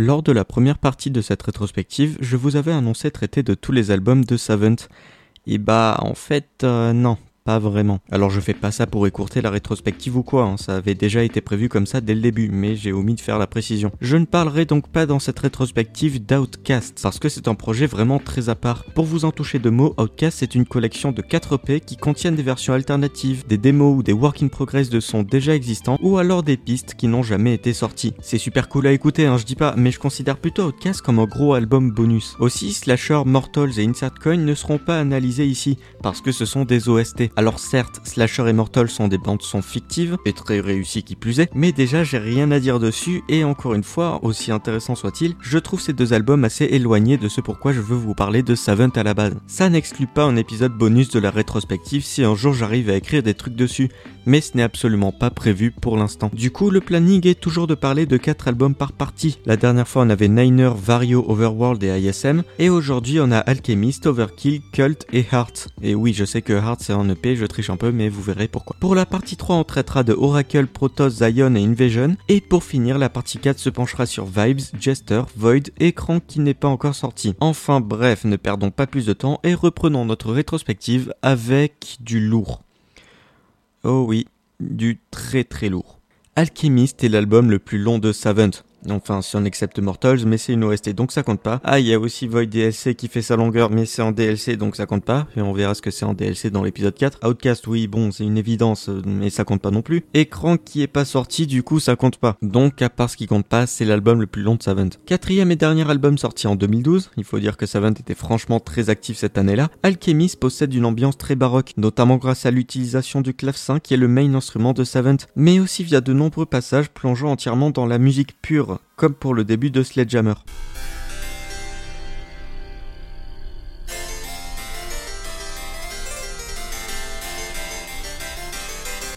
Lors de la première partie de cette rétrospective, je vous avais annoncé traiter de tous les albums de Savant. Et bah en fait euh, non, Alors je fais pas ça pour écourter la rétrospective ou quoi, hein. ça avait déjà été prévu comme ça dès le début, mais j'ai omis de faire la précision. Je ne parlerai donc pas dans cette rétrospective d'Outcast, parce que c'est un projet vraiment très à part. Pour vous en toucher de mots, Outcast c'est une collection de 4 EP qui contiennent des versions alternatives, des démos ou des work in progress de sons déjà existants, ou alors des pistes qui n'ont jamais été sorties. C'est super cool à écouter, hein, je dis pas, mais je considère plutôt Outcast comme un gros album bonus. Aussi, Slasher, Mortals et Insert Coin ne seront pas analysés ici, parce que ce sont des OST. Alors certes, Slasher et Mortal sont des bandes son fictives, et très réussies qui plus est, mais déjà j'ai rien à dire dessus, et encore une fois, aussi intéressant soit-il, je trouve ces deux albums assez éloignés de ce pourquoi je veux vous parler de Savant à la base. Ça n'exclut pas un épisode bonus de la rétrospective si un jour j'arrive à écrire des trucs dessus, mais ce n'est absolument pas prévu pour l'instant. Du coup, le planning est toujours de parler de 4 albums par partie. La dernière fois on avait Niner, Vario, Overworld et ISM, et aujourd'hui on a Alchemist, Overkill, Cult et Heart. Et oui, je sais que Heart c'est un Je triche un peu, mais vous verrez pourquoi. Pour la partie 3, on traitera de Oracle, Protoss, Zion et Invasion. Et pour finir, la partie 4 se penchera sur Vibes, Jester, Void et Crank qui n'est pas encore sorti. Enfin bref, ne perdons pas plus de temps et reprenons notre rétrospective avec du lourd. Oh oui, du très très lourd. Alchemist est l'album le plus long de Savant. Enfin, si on accepte Mortals, mais c'est une OST, donc ça compte pas. Ah, il y a aussi Void DLC qui fait sa longueur, mais c'est en DLC, donc ça compte pas. Et on verra ce que c'est en DLC dans l'épisode 4. Outcast, oui, bon, c'est une évidence, mais ça compte pas non plus. Écran qui est pas sorti, du coup, ça compte pas. Donc, à part ce qui compte pas, c'est l'album le plus long de Savant. Quatrième et dernier album sorti en 2012. Il faut dire que Savant était franchement très actif cette année-là. Alchemist possède une ambiance très baroque, notamment grâce à l'utilisation du clavecin qui est le main instrument de Savant, mais aussi via de nombreux passages plongeant entièrement dans la musique pure comme pour le début de Sledgehammer.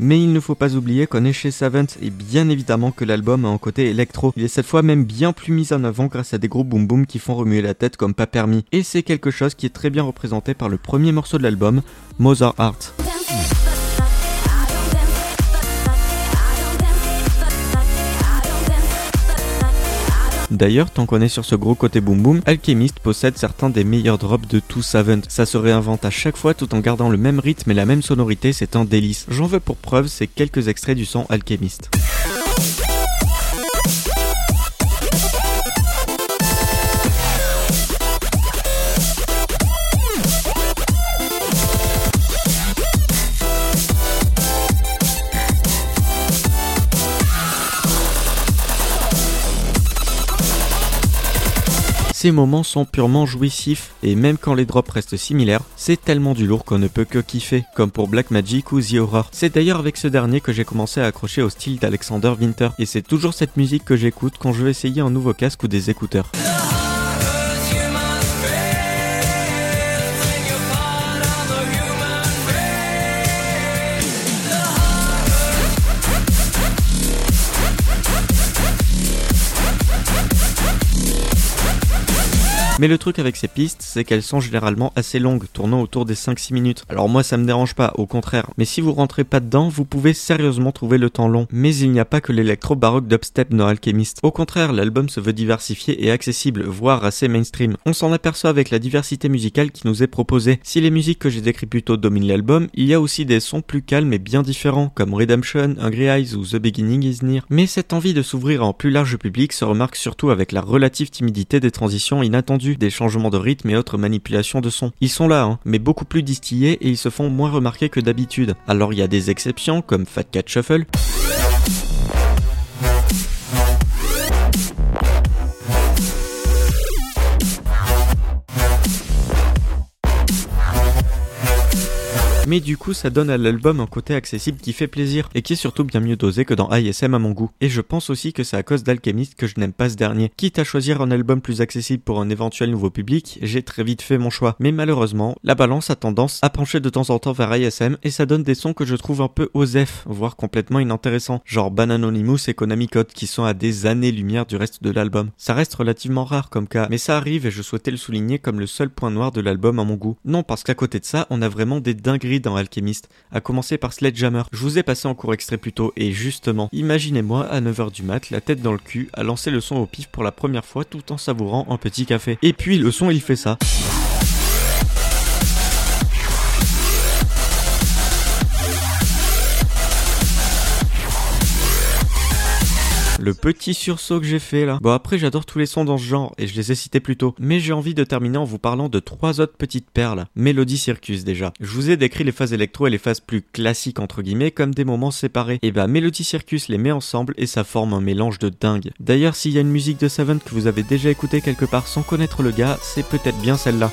Mais il ne faut pas oublier qu'on est chez Savant et bien évidemment que l'album a un côté électro. Il est cette fois même bien plus mis en avant grâce à des gros boom boom qui font remuer la tête comme pas permis. Et c'est quelque chose qui est très bien représenté par le premier morceau de l'album, Mother Heart. D'ailleurs, tant qu'on est sur ce gros côté boom boom, Alchemist possède certains des meilleurs drops de tout Savant. Ça se réinvente à chaque fois tout en gardant le même rythme et la même sonorité, c'est un délice. J'en veux pour preuve ces quelques extraits du son Alchemist. Ces moments sont purement jouissifs, et même quand les drops restent similaires, c'est tellement du lourd qu'on ne peut que kiffer, comme pour Black Magic ou The Horror. C'est d'ailleurs avec ce dernier que j'ai commencé à accrocher au style d'Alexander Winter, et c'est toujours cette musique que j'écoute quand je veux essayer un nouveau casque ou des écouteurs. Mais le truc avec ces pistes, c'est qu'elles sont généralement assez longues, tournant autour des 5-6 minutes. Alors moi ça me dérange pas, au contraire. Mais si vous rentrez pas dedans, vous pouvez sérieusement trouver le temps long. Mais il n'y a pas que l'électro baroque dubstep dans Alchemist. Au contraire, l'album se veut diversifié et accessible, voire assez mainstream. On s'en aperçoit avec la diversité musicale qui nous est proposée. Si les musiques que j'ai décrites plus tôt dominent l'album, il y a aussi des sons plus calmes et bien différents, comme Redemption, Hungry Eyes ou The Beginning is Near. Mais cette envie de s'ouvrir en plus large public se remarque surtout avec la relative timidité des transitions inattendues des changements de rythme et autres manipulations de son. Ils sont là, hein, mais beaucoup plus distillés et ils se font moins remarquer que d'habitude. Alors il y a des exceptions comme Fat Cat Shuffle. Mais du coup ça donne à l'album un côté accessible qui fait plaisir et qui est surtout bien mieux dosé que dans ISM à mon goût. Et je pense aussi que c'est à cause d'Alchemist que je n'aime pas ce dernier. Quitte à choisir un album plus accessible pour un éventuel nouveau public, j'ai très vite fait mon choix. Mais malheureusement, la balance a tendance à pencher de temps en temps vers ISM et ça donne des sons que je trouve un peu osef, voire complètement inintéressants, genre Bananonymous et Konami Code qui sont à des années-lumière du reste de l'album. Ça reste relativement rare comme cas, mais ça arrive et je souhaitais le souligner comme le seul point noir de l'album à mon goût. Non parce qu'à côté de ça, on a vraiment des dingueries dans Alchemist, à commencer par Sledgehammer. Je vous ai passé en cours extrait plus tôt, et justement, imaginez-moi à 9h du mat, la tête dans le cul, à lancer le son au pif pour la première fois tout en savourant un petit café. Et puis le son il fait ça. Le petit sursaut que j'ai fait là. Bon après j'adore tous les sons dans ce genre et je les ai cités plus tôt. Mais j'ai envie de terminer en vous parlant de trois autres petites perles. Melody Circus déjà. Je vous ai décrit les phases électro et les phases plus classiques entre guillemets comme des moments séparés. Et bah Melody Circus les met ensemble et ça forme un mélange de dingue. D'ailleurs s'il y a une musique de Seven que vous avez déjà écoutée quelque part sans connaître le gars, c'est peut-être bien celle-là.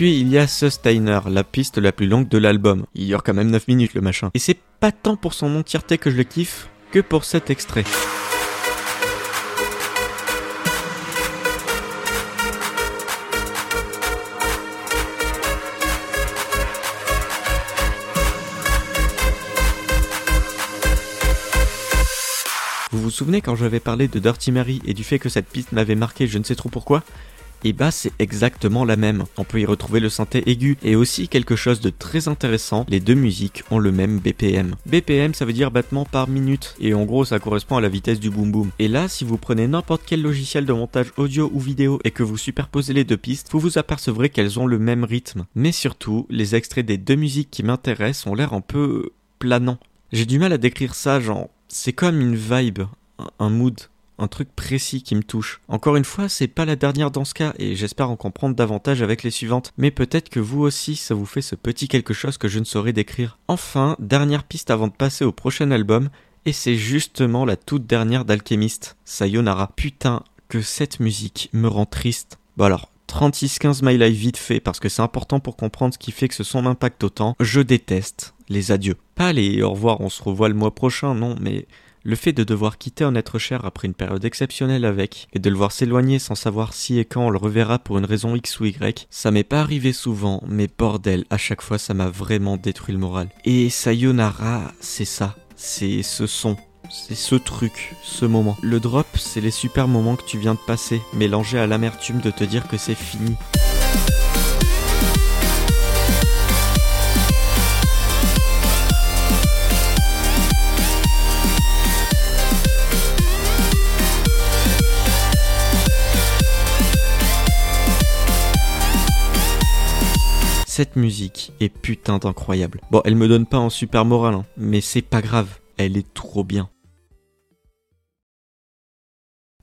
Puis il y a Sustainer, la piste la plus longue de l'album. Il dure quand même 9 minutes le machin. Et c'est pas tant pour son entièreté que je le kiffe, que pour cet extrait. Vous vous souvenez quand j'avais parlé de Dirty Mary et du fait que cette piste m'avait marqué je ne sais trop pourquoi? Et bah c'est exactement la même. On peut y retrouver le synthé aigu et aussi quelque chose de très intéressant, les deux musiques ont le même BPM. BPM ça veut dire battement par minute et en gros ça correspond à la vitesse du boom boom. Et là si vous prenez n'importe quel logiciel de montage audio ou vidéo et que vous superposez les deux pistes, vous vous apercevrez qu'elles ont le même rythme. Mais surtout, les extraits des deux musiques qui m'intéressent ont l'air un peu planants. J'ai du mal à décrire ça, genre c'est comme une vibe, un mood un truc précis qui me touche. Encore une fois, c'est pas la dernière dans ce cas, et j'espère en comprendre davantage avec les suivantes, mais peut-être que vous aussi, ça vous fait ce petit quelque chose que je ne saurais décrire. Enfin, dernière piste avant de passer au prochain album, et c'est justement la toute dernière d'Alchemist, Sayonara. Putain, que cette musique me rend triste. Bon alors, 36-15 My Life vite fait, parce que c'est important pour comprendre ce qui fait que ce son m'impacte autant. Je déteste les adieux. Pas les au revoir, on se revoit le mois prochain, non, mais le fait de devoir quitter un être cher après une période exceptionnelle avec, et de le voir s'éloigner sans savoir si et quand on le reverra pour une raison X ou Y, ça m'est pas arrivé souvent, mais bordel, à chaque fois ça m'a vraiment détruit le moral. Et Sayonara, c'est ça, c'est ce son, c'est ce truc, ce moment. Le drop, c'est les super moments que tu viens de passer, mélangés à l'amertume de te dire que c'est fini. Cette musique est putain d'incroyable. Bon, elle me donne pas un super moral, hein, mais c'est pas grave, elle est trop bien.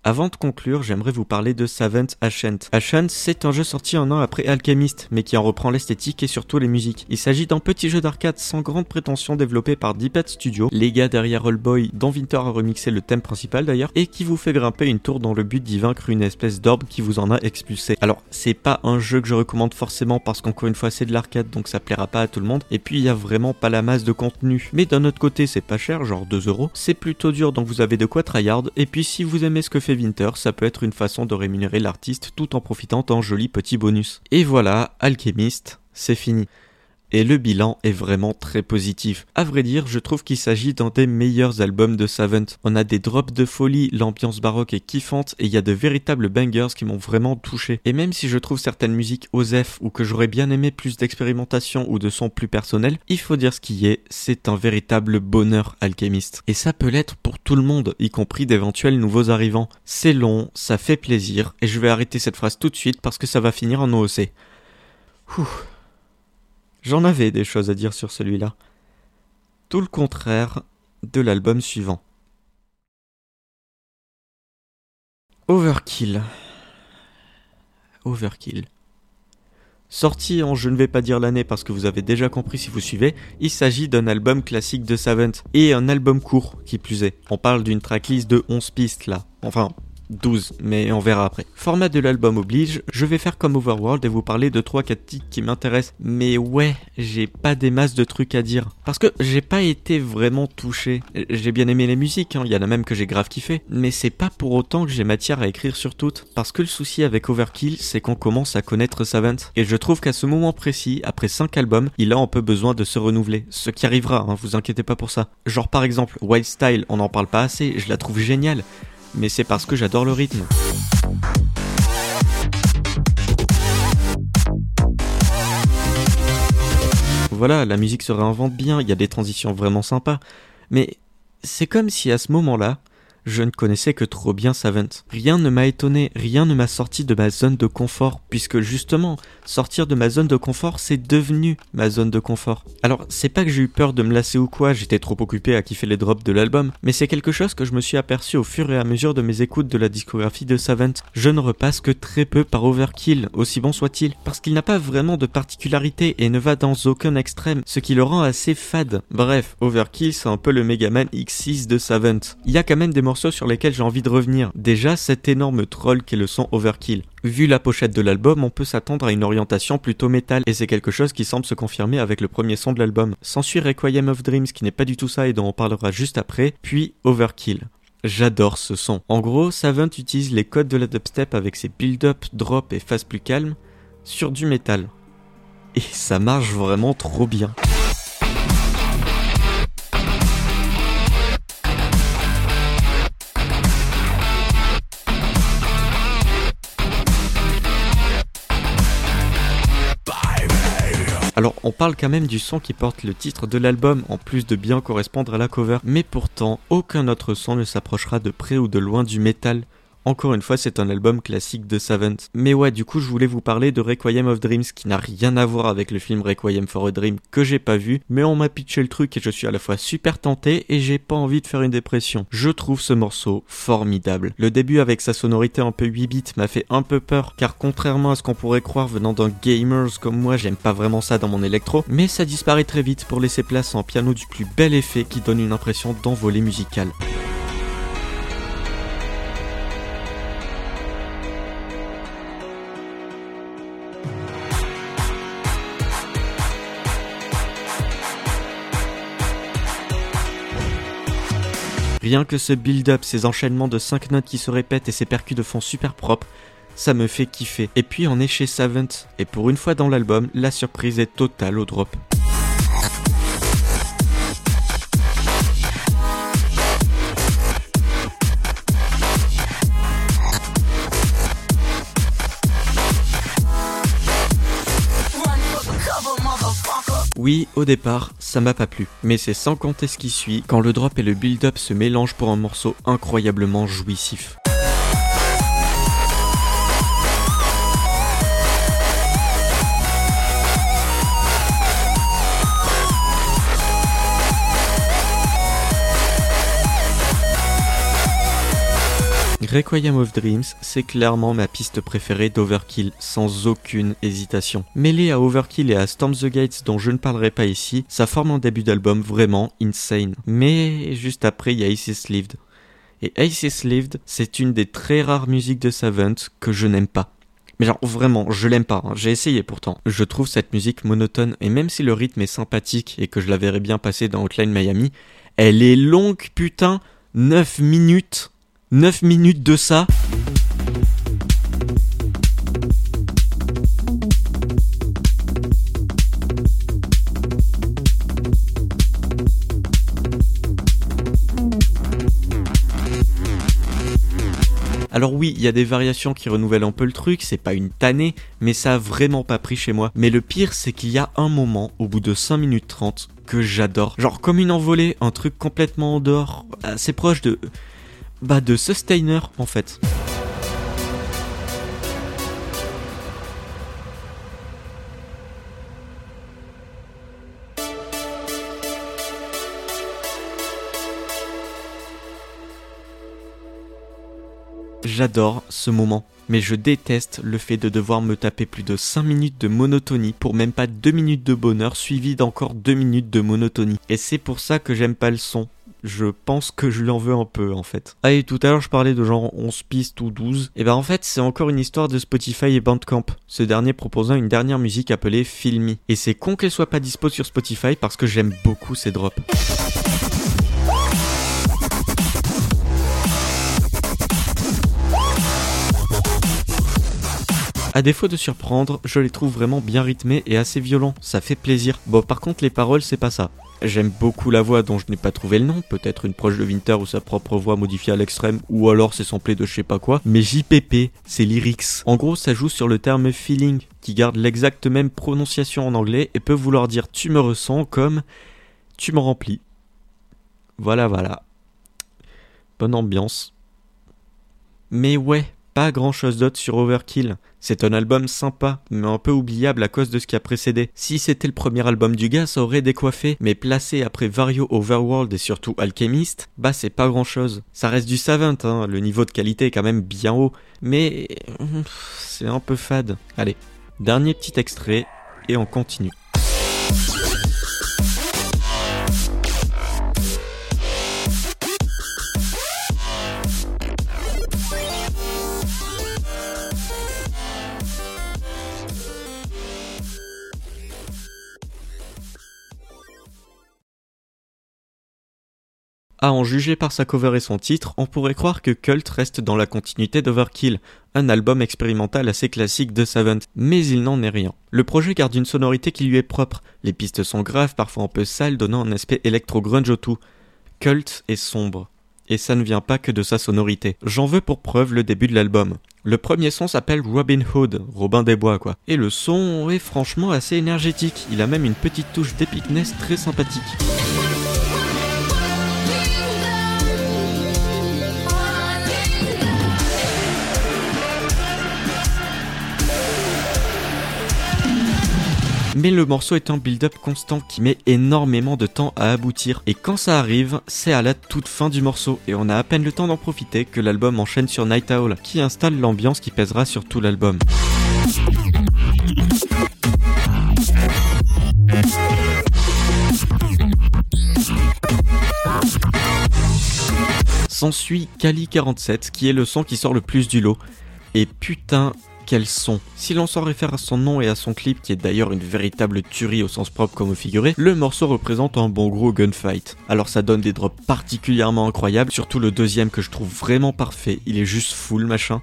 Avant de conclure, j'aimerais vous parler de Savant Ascent. Ascent, c'est un jeu sorti un an après Alchemist, mais qui en reprend l'esthétique et surtout les musiques. Il s'agit d'un petit jeu d'arcade sans grande prétention développé par Deepad Studio, les gars derrière All Boy, dont Winter a remixé le thème principal d'ailleurs, et qui vous fait grimper une tour dans le but d'y vaincre une espèce d'orbe qui vous en a expulsé. Alors, c'est pas un jeu que je recommande forcément parce qu'encore une fois c'est de l'arcade donc ça plaira pas à tout le monde, et puis il y a vraiment pas la masse de contenu. Mais d'un autre côté c'est pas cher, genre 2 euros, c'est plutôt dur donc vous avez de quoi tryhard, et puis si vous aimez ce que fait Winter, ça peut être une façon de rémunérer l'artiste tout en profitant d'un joli petit bonus. Et voilà, Alchemist, c'est fini et le bilan est vraiment très positif. À vrai dire, je trouve qu'il s'agit d'un des meilleurs albums de Savant. On a des drops de folie, l'ambiance baroque est kiffante et il y a de véritables bangers qui m'ont vraiment touché. Et même si je trouve certaines musiques osef ou que j'aurais bien aimé plus d'expérimentation ou de sons plus personnels, il faut dire ce qui est, c'est un véritable bonheur alchimiste. Et ça peut l'être pour tout le monde, y compris d'éventuels nouveaux arrivants. C'est long, ça fait plaisir, et je vais arrêter cette phrase tout de suite parce que ça va finir en OOC. Ouh. J'en avais des choses à dire sur celui-là. Tout le contraire de l'album suivant. Overkill. Overkill. Sorti en je ne vais pas dire l'année parce que vous avez déjà compris si vous suivez, il s'agit d'un album classique de Savant et un album court qui plus est. On parle d'une tracklist de 11 pistes là. Enfin, 12, mais on verra après. Format de l'album oblige, je vais faire comme Overworld et vous parler de 3-4 titres qui m'intéressent. Mais ouais, j'ai pas des masses de trucs à dire. Parce que j'ai pas été vraiment touché. J'ai bien aimé les musiques, il hein, y en a même que j'ai grave kiffé. Mais c'est pas pour autant que j'ai matière à écrire sur toutes. Parce que le souci avec Overkill, c'est qu'on commence à connaître Savant. Et je trouve qu'à ce moment précis, après 5 albums, il a un peu besoin de se renouveler. Ce qui arrivera, hein, vous inquiétez pas pour ça. Genre par exemple, Wild Style, on en parle pas assez, je la trouve géniale mais c'est parce que j'adore le rythme. Voilà, la musique se réinvente bien, il y a des transitions vraiment sympas, mais c'est comme si à ce moment-là, je ne connaissais que trop bien Savant. Rien ne m'a étonné, rien ne m'a sorti de ma zone de confort, puisque justement, sortir de ma zone de confort, c'est devenu ma zone de confort. Alors, c'est pas que j'ai eu peur de me lasser ou quoi, j'étais trop occupé à kiffer les drops de l'album, mais c'est quelque chose que je me suis aperçu au fur et à mesure de mes écoutes de la discographie de Savant. Je ne repasse que très peu par Overkill, aussi bon soit-il, parce qu'il n'a pas vraiment de particularité et ne va dans aucun extrême, ce qui le rend assez fade. Bref, Overkill, c'est un peu le Megaman X6 de Savant. Il y a quand même des sur lesquels j'ai envie de revenir. Déjà, cet énorme troll qui est le son Overkill. Vu la pochette de l'album, on peut s'attendre à une orientation plutôt métal, et c'est quelque chose qui semble se confirmer avec le premier son de l'album. S'ensuit Requiem of Dreams qui n'est pas du tout ça et dont on parlera juste après, puis Overkill. J'adore ce son. En gros, Savant utilise les codes de la dubstep avec ses build-up, drop et phases plus calmes sur du métal. Et ça marche vraiment trop bien. Alors on parle quand même du son qui porte le titre de l'album, en plus de bien correspondre à la cover, mais pourtant aucun autre son ne s'approchera de près ou de loin du métal encore une fois, c'est un album classique de Savant. Mais ouais, du coup, je voulais vous parler de Requiem of Dreams, qui n'a rien à voir avec le film Requiem for a Dream que j'ai pas vu, mais on m'a pitché le truc et je suis à la fois super tenté et j'ai pas envie de faire une dépression. Je trouve ce morceau formidable. Le début avec sa sonorité un peu 8 bits m'a fait un peu peur, car contrairement à ce qu'on pourrait croire venant d'un gamers comme moi, j'aime pas vraiment ça dans mon électro, mais ça disparaît très vite pour laisser place à un piano du plus bel effet qui donne une impression d'envolée musicale. Rien que ce build-up, ces enchaînements de 5 notes qui se répètent et ces percus de fond super propres, ça me fait kiffer. Et puis on est chez Savant, et pour une fois dans l'album, la surprise est totale au drop. Oui, au départ, ça m'a pas plu, mais c'est sans compter ce qui suit quand le drop et le build-up se mélangent pour un morceau incroyablement jouissif. Requiem of Dreams, c'est clairement ma piste préférée d'Overkill, sans aucune hésitation. Mêlé à Overkill et à Storm the Gates dont je ne parlerai pas ici, ça forme un début d'album vraiment insane. Mais juste après, il y a Isis Lived. Et Isis Lived, c'est une des très rares musiques de Savant que je n'aime pas. Mais genre vraiment, je l'aime pas, hein. j'ai essayé pourtant. Je trouve cette musique monotone et même si le rythme est sympathique et que je la verrais bien passer dans Outline Miami, elle est longue putain, 9 minutes 9 minutes de ça. Alors oui, il y a des variations qui renouvellent un peu le truc, c'est pas une tannée, mais ça a vraiment pas pris chez moi. Mais le pire, c'est qu'il y a un moment, au bout de 5 minutes 30, que j'adore. Genre comme une envolée, un truc complètement en dehors, assez proche de bah de sustainer en fait. J'adore ce moment, mais je déteste le fait de devoir me taper plus de 5 minutes de monotonie pour même pas 2 minutes de bonheur suivi d'encore 2 minutes de monotonie. Et c'est pour ça que j'aime pas le son, je pense que je lui en veux un peu en fait. Ah et tout à l'heure je parlais de genre 11 pistes ou 12. Et ben en fait c'est encore une histoire de Spotify et Bandcamp. Ce dernier proposant une dernière musique appelée Filmy. Et c'est con qu'elle soit pas dispo sur Spotify parce que j'aime beaucoup ces drops. A défaut de surprendre, je les trouve vraiment bien rythmés et assez violents, ça fait plaisir. Bon par contre les paroles c'est pas ça. J'aime beaucoup la voix dont je n'ai pas trouvé le nom, peut-être une proche de Winter ou sa propre voix modifiée à l'extrême, ou alors c'est samplé de je sais pas quoi, mais JPP, c'est lyrics. En gros, ça joue sur le terme feeling, qui garde l'exacte même prononciation en anglais et peut vouloir dire tu me ressens comme tu me remplis. Voilà, voilà. Bonne ambiance. Mais ouais, pas grand chose d'autre sur Overkill. C'est un album sympa, mais un peu oubliable à cause de ce qui a précédé. Si c'était le premier album du gars, ça aurait décoiffé, mais placé après Vario Overworld et surtout Alchemist, bah c'est pas grand chose. Ça reste du Savant, hein, le niveau de qualité est quand même bien haut, mais c'est un peu fade. Allez, dernier petit extrait, et on continue. À en juger par sa cover et son titre, on pourrait croire que Cult reste dans la continuité d'Overkill, un album expérimental assez classique de Savant, mais il n'en est rien. Le projet garde une sonorité qui lui est propre, les pistes sont graves, parfois un peu sales, donnant un aspect électro-grunge au tout. Cult est sombre. Et ça ne vient pas que de sa sonorité. J'en veux pour preuve le début de l'album. Le premier son s'appelle Robin Hood, Robin des Bois quoi. Et le son est franchement assez énergétique, il a même une petite touche d'epicness très sympathique. Mais le morceau est un build-up constant qui met énormément de temps à aboutir. Et quand ça arrive, c'est à la toute fin du morceau, et on a à peine le temps d'en profiter que l'album enchaîne sur Night Owl, qui installe l'ambiance qui pèsera sur tout l'album. S'ensuit Kali 47, qui est le son qui sort le plus du lot. Et putain, quel son Si l'on s'en réfère à son nom et à son clip, qui est d'ailleurs une véritable tuerie au sens propre comme au figuré, le morceau représente un bon gros gunfight. Alors ça donne des drops particulièrement incroyables, surtout le deuxième que je trouve vraiment parfait, il est juste full machin.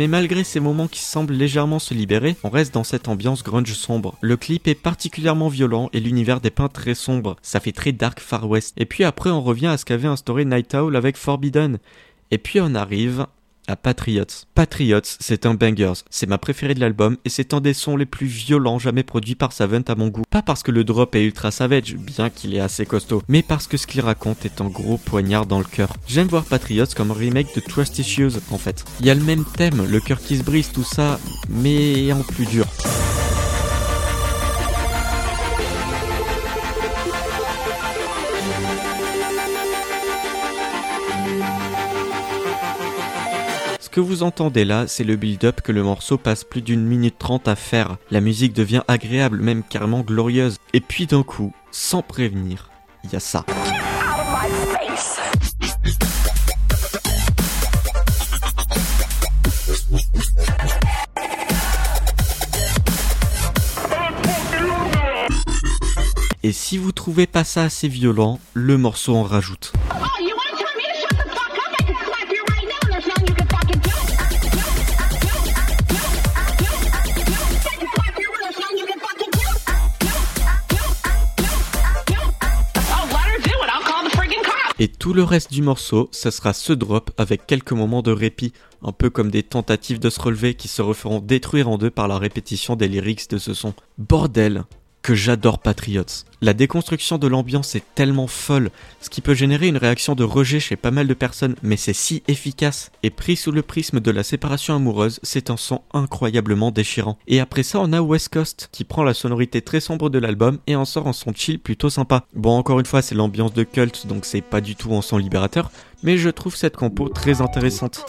Mais malgré ces moments qui semblent légèrement se libérer, on reste dans cette ambiance grunge sombre. Le clip est particulièrement violent et l'univers dépeint très sombre. Ça fait très dark Far West. Et puis après on revient à ce qu'avait instauré Night Owl avec Forbidden. Et puis on arrive Patriots. Patriots, c'est un bangers, c'est ma préférée de l'album et c'est un des sons les plus violents jamais produits par Savant à mon goût. Pas parce que le drop est ultra savage, bien qu'il est assez costaud, mais parce que ce qu'il raconte est un gros poignard dans le cœur. J'aime voir Patriots comme remake de Trust Issues en fait. Il y a le même thème, le cœur qui se brise, tout ça, mais en plus dur. Ce que vous entendez là, c'est le build-up que le morceau passe plus d'une minute trente à faire. La musique devient agréable, même carrément glorieuse. Et puis d'un coup, sans prévenir, il y a ça. Et si vous trouvez pas ça assez violent, le morceau en rajoute. Et tout le reste du morceau, ça sera ce drop avec quelques moments de répit, un peu comme des tentatives de se relever qui se referont détruire en deux par la répétition des lyrics de ce son. Bordel que j'adore Patriots. La déconstruction de l'ambiance est tellement folle, ce qui peut générer une réaction de rejet chez pas mal de personnes, mais c'est si efficace. Et pris sous le prisme de la séparation amoureuse, c'est un son incroyablement déchirant. Et après ça, on a West Coast, qui prend la sonorité très sombre de l'album et en sort un son chill plutôt sympa. Bon, encore une fois, c'est l'ambiance de cult, donc c'est pas du tout un son libérateur, mais je trouve cette compo très intéressante.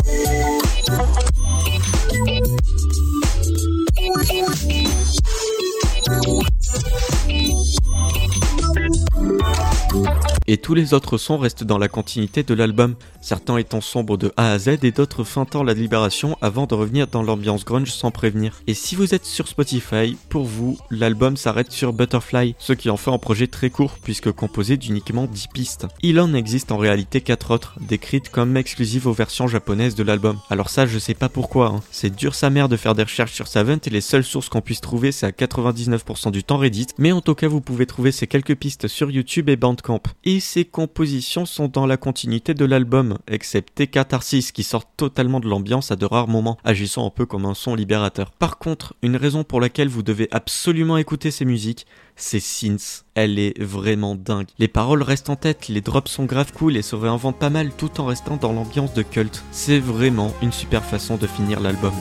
Et tous les autres sons restent dans la continuité de l'album, certains étant sombres de A à Z et d'autres feintant la libération avant de revenir dans l'ambiance grunge sans prévenir. Et si vous êtes sur Spotify, pour vous, l'album s'arrête sur Butterfly, ce qui en fait un projet très court puisque composé d'uniquement 10 pistes. Il en existe en réalité 4 autres, décrites comme exclusives aux versions japonaises de l'album. Alors ça, je sais pas pourquoi, hein. c'est dur sa mère de faire des recherches sur Savant et les seules sources qu'on puisse trouver c'est à 99% du temps Reddit, mais en tout cas vous pouvez trouver ces quelques pistes sur YouTube et Bandcamp. Ces compositions sont dans la continuité de l'album, excepté Catharsis qui sort totalement de l'ambiance à de rares moments, agissant un peu comme un son libérateur. Par contre, une raison pour laquelle vous devez absolument écouter ces musiques, c'est Synth. Elle est vraiment dingue. Les paroles restent en tête, les drops sont grave cool et se réinventent pas mal tout en restant dans l'ambiance de cult. C'est vraiment une super façon de finir l'album.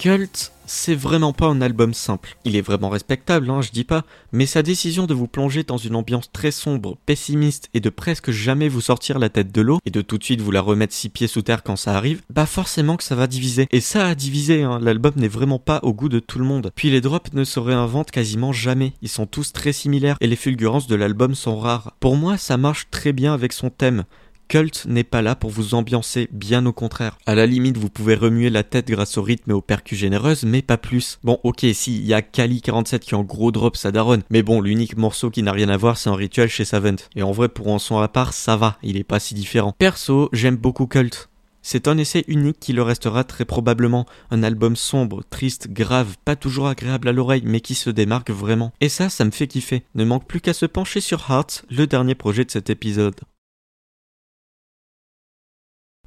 Cult, c'est vraiment pas un album simple. Il est vraiment respectable, hein, je dis pas, mais sa décision de vous plonger dans une ambiance très sombre, pessimiste et de presque jamais vous sortir la tête de l'eau et de tout de suite vous la remettre six pieds sous terre quand ça arrive, bah forcément que ça va diviser. Et ça a divisé, hein. l'album n'est vraiment pas au goût de tout le monde. Puis les drops ne se réinventent quasiment jamais, ils sont tous très similaires et les fulgurances de l'album sont rares. Pour moi, ça marche très bien avec son thème. Cult n'est pas là pour vous ambiancer, bien au contraire. À la limite, vous pouvez remuer la tête grâce au rythme et aux percus généreuses, mais pas plus. Bon, ok, si, il y a Kali47 qui en gros drop sa daronne, mais bon, l'unique morceau qui n'a rien à voir, c'est un rituel chez Savant. Et en vrai, pour un son à part, ça va, il est pas si différent. Perso, j'aime beaucoup Cult. C'est un essai unique qui le restera très probablement, un album sombre, triste, grave, pas toujours agréable à l'oreille, mais qui se démarque vraiment. Et ça, ça me fait kiffer. Ne manque plus qu'à se pencher sur Heart, le dernier projet de cet épisode.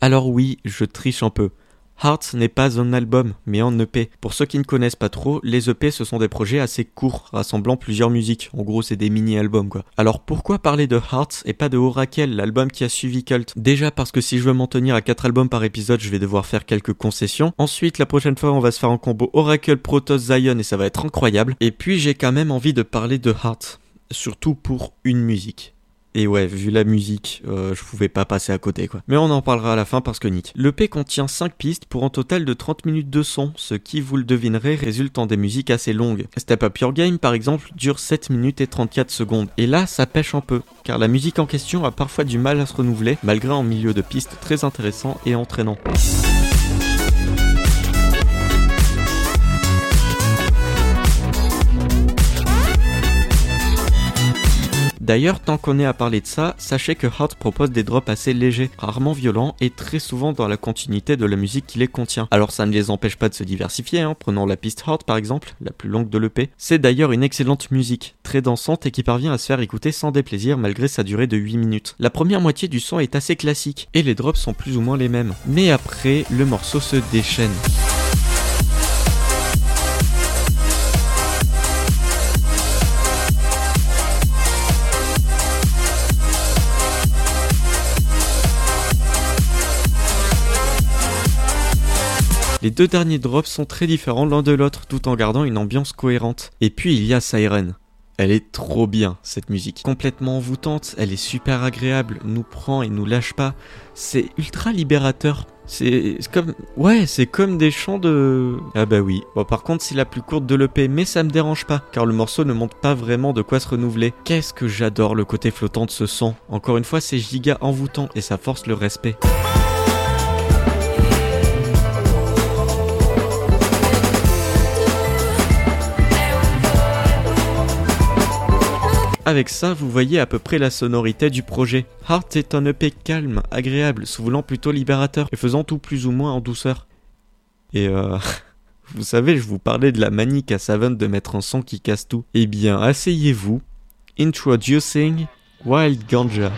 Alors oui, je triche un peu. Hearts n'est pas un album, mais un EP. Pour ceux qui ne connaissent pas trop, les EP ce sont des projets assez courts, rassemblant plusieurs musiques. En gros, c'est des mini-albums quoi. Alors pourquoi parler de Hearts et pas de Oracle, l'album qui a suivi Cult? Déjà parce que si je veux m'en tenir à 4 albums par épisode, je vais devoir faire quelques concessions. Ensuite, la prochaine fois, on va se faire un combo Oracle, Protoss, Zion et ça va être incroyable. Et puis, j'ai quand même envie de parler de Hearts. Surtout pour une musique. Et ouais, vu la musique, euh, je pouvais pas passer à côté quoi. Mais on en parlera à la fin parce que nique. Le P contient 5 pistes pour un total de 30 minutes de son, ce qui, vous le devinerez, résulte en des musiques assez longues. Step Up Your Game par exemple dure 7 minutes et 34 secondes. Et là, ça pêche un peu, car la musique en question a parfois du mal à se renouveler, malgré un milieu de pistes très intéressant et entraînant. D'ailleurs, tant qu'on est à parler de ça, sachez que Heart propose des drops assez légers, rarement violents et très souvent dans la continuité de la musique qui les contient. Alors ça ne les empêche pas de se diversifier, hein. prenons la piste Heart par exemple, la plus longue de l'EP. C'est d'ailleurs une excellente musique, très dansante et qui parvient à se faire écouter sans déplaisir malgré sa durée de 8 minutes. La première moitié du son est assez classique, et les drops sont plus ou moins les mêmes. Mais après, le morceau se déchaîne. Les deux derniers drops sont très différents l'un de l'autre tout en gardant une ambiance cohérente. Et puis il y a Siren. Elle est trop bien cette musique. Complètement envoûtante, elle est super agréable, nous prend et nous lâche pas. C'est ultra libérateur. C'est comme ouais, c'est comme des chants de Ah bah oui. Bon par contre, c'est la plus courte de l'EP mais ça me dérange pas car le morceau ne montre pas vraiment de quoi se renouveler. Qu'est-ce que j'adore le côté flottant de ce son. Encore une fois, c'est giga envoûtant et ça force le respect. Avec ça, vous voyez à peu près la sonorité du projet. Heart est un EP calme, agréable, se voulant plutôt libérateur et faisant tout plus ou moins en douceur. Et euh... Vous savez, je vous parlais de la manie qu'a Savant de mettre un son qui casse tout. Eh bien, asseyez-vous. Introducing Wild Ganja.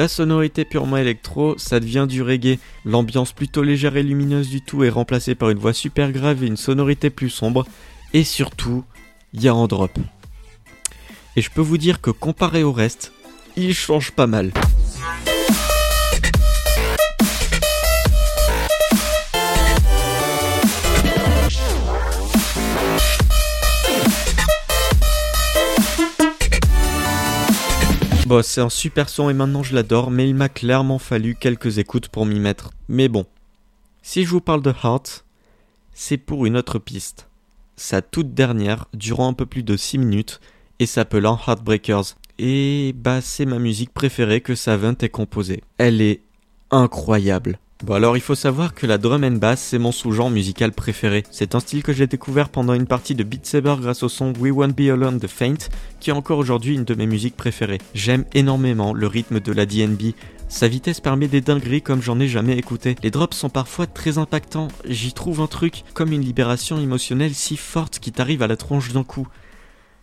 La sonorité purement électro, ça devient du reggae. L'ambiance plutôt légère et lumineuse du tout est remplacée par une voix super grave et une sonorité plus sombre. Et surtout, il y a un drop. Et je peux vous dire que comparé au reste, il change pas mal. Bon, c'est un super son et maintenant je l'adore, mais il m'a clairement fallu quelques écoutes pour m'y mettre. Mais bon, si je vous parle de Heart, c'est pour une autre piste. Sa toute dernière, durant un peu plus de 6 minutes, et s'appelant Heartbreakers. Et bah c'est ma musique préférée que Savant ait composée. Elle est incroyable. Bon alors il faut savoir que la drum and bass c'est mon sous-genre musical préféré. C'est un style que j'ai découvert pendant une partie de Beat Saber grâce au son We Won't Be Alone de Faint, qui est encore aujourd'hui une de mes musiques préférées. J'aime énormément le rythme de la DNB. Sa vitesse permet des dingueries comme j'en ai jamais écouté. Les drops sont parfois très impactants. J'y trouve un truc comme une libération émotionnelle si forte qui t'arrive à la tronche d'un coup.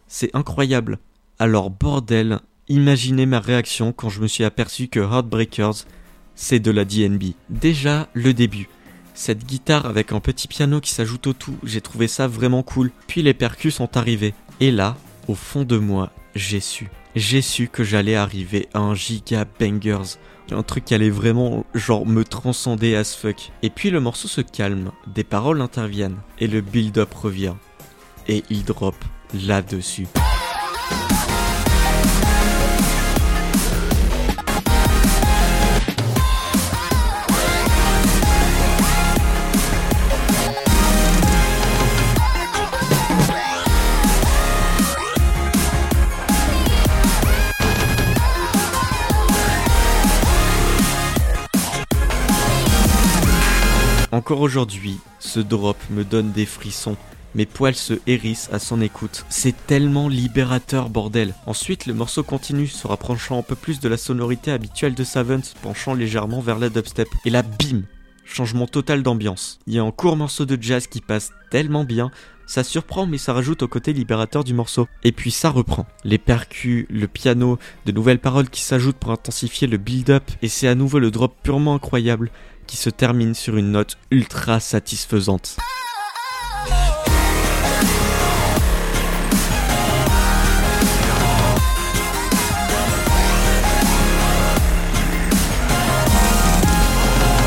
C'est incroyable. Alors bordel, imaginez ma réaction quand je me suis aperçu que Heartbreakers c'est de la DNB. Déjà, le début. Cette guitare avec un petit piano qui s'ajoute au tout, j'ai trouvé ça vraiment cool. Puis les percus sont arrivés. Et là, au fond de moi, j'ai su. J'ai su que j'allais arriver à un giga bangers. Un truc qui allait vraiment, genre, me transcender as fuck. Et puis le morceau se calme, des paroles interviennent, et le build-up revient. Et il drop là-dessus. Encore aujourd'hui, ce drop me donne des frissons. Mes poils se hérissent à son écoute. C'est tellement libérateur, bordel. Ensuite, le morceau continue, se rapprochant un peu plus de la sonorité habituelle de Savant, penchant légèrement vers la dubstep. Et là, bim Changement total d'ambiance. Il y a un court morceau de jazz qui passe tellement bien, ça surprend mais ça rajoute au côté libérateur du morceau. Et puis ça reprend. Les percus, le piano, de nouvelles paroles qui s'ajoutent pour intensifier le build-up, et c'est à nouveau le drop purement incroyable qui se termine sur une note ultra satisfaisante.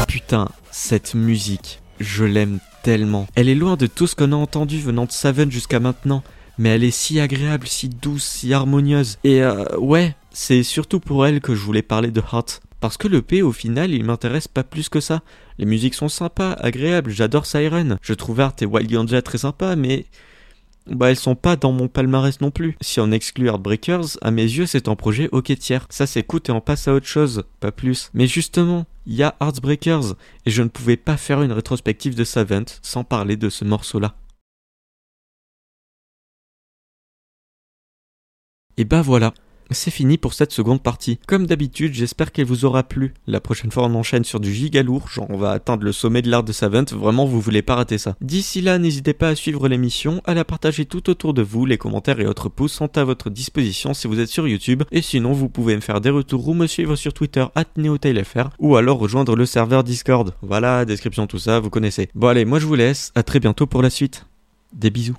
Putain, cette musique, je l'aime tellement. Elle est loin de tout ce qu'on a entendu venant de Seven jusqu'à maintenant, mais elle est si agréable, si douce, si harmonieuse. Et euh, ouais, c'est surtout pour elle que je voulais parler de Heart. Parce que le P, au final, il m'intéresse pas plus que ça. Les musiques sont sympas, agréables, j'adore Siren. Je trouve Art et Wild Ganja très sympas, mais bah elles sont pas dans mon palmarès non plus. Si on exclut Heartbreakers, à mes yeux c'est un projet ok tiers. Ça s'écoute et on passe à autre chose, pas plus. Mais justement, il y a Heartbreakers, et je ne pouvais pas faire une rétrospective de Savant sans parler de ce morceau-là. Et bah voilà, c'est fini pour cette seconde partie. Comme d'habitude, j'espère qu'elle vous aura plu. La prochaine fois, on enchaîne sur du giga lourd, genre on va atteindre le sommet de l'art de Savant, vraiment vous voulez pas rater ça. D'ici là, n'hésitez pas à suivre l'émission, à la partager tout autour de vous, les commentaires et autres pouces sont à votre disposition si vous êtes sur YouTube, et sinon vous pouvez me faire des retours ou me suivre sur Twitter at NeoTailFR, ou alors rejoindre le serveur Discord. Voilà, description tout ça, vous connaissez. Bon allez, moi je vous laisse, à très bientôt pour la suite. Des bisous.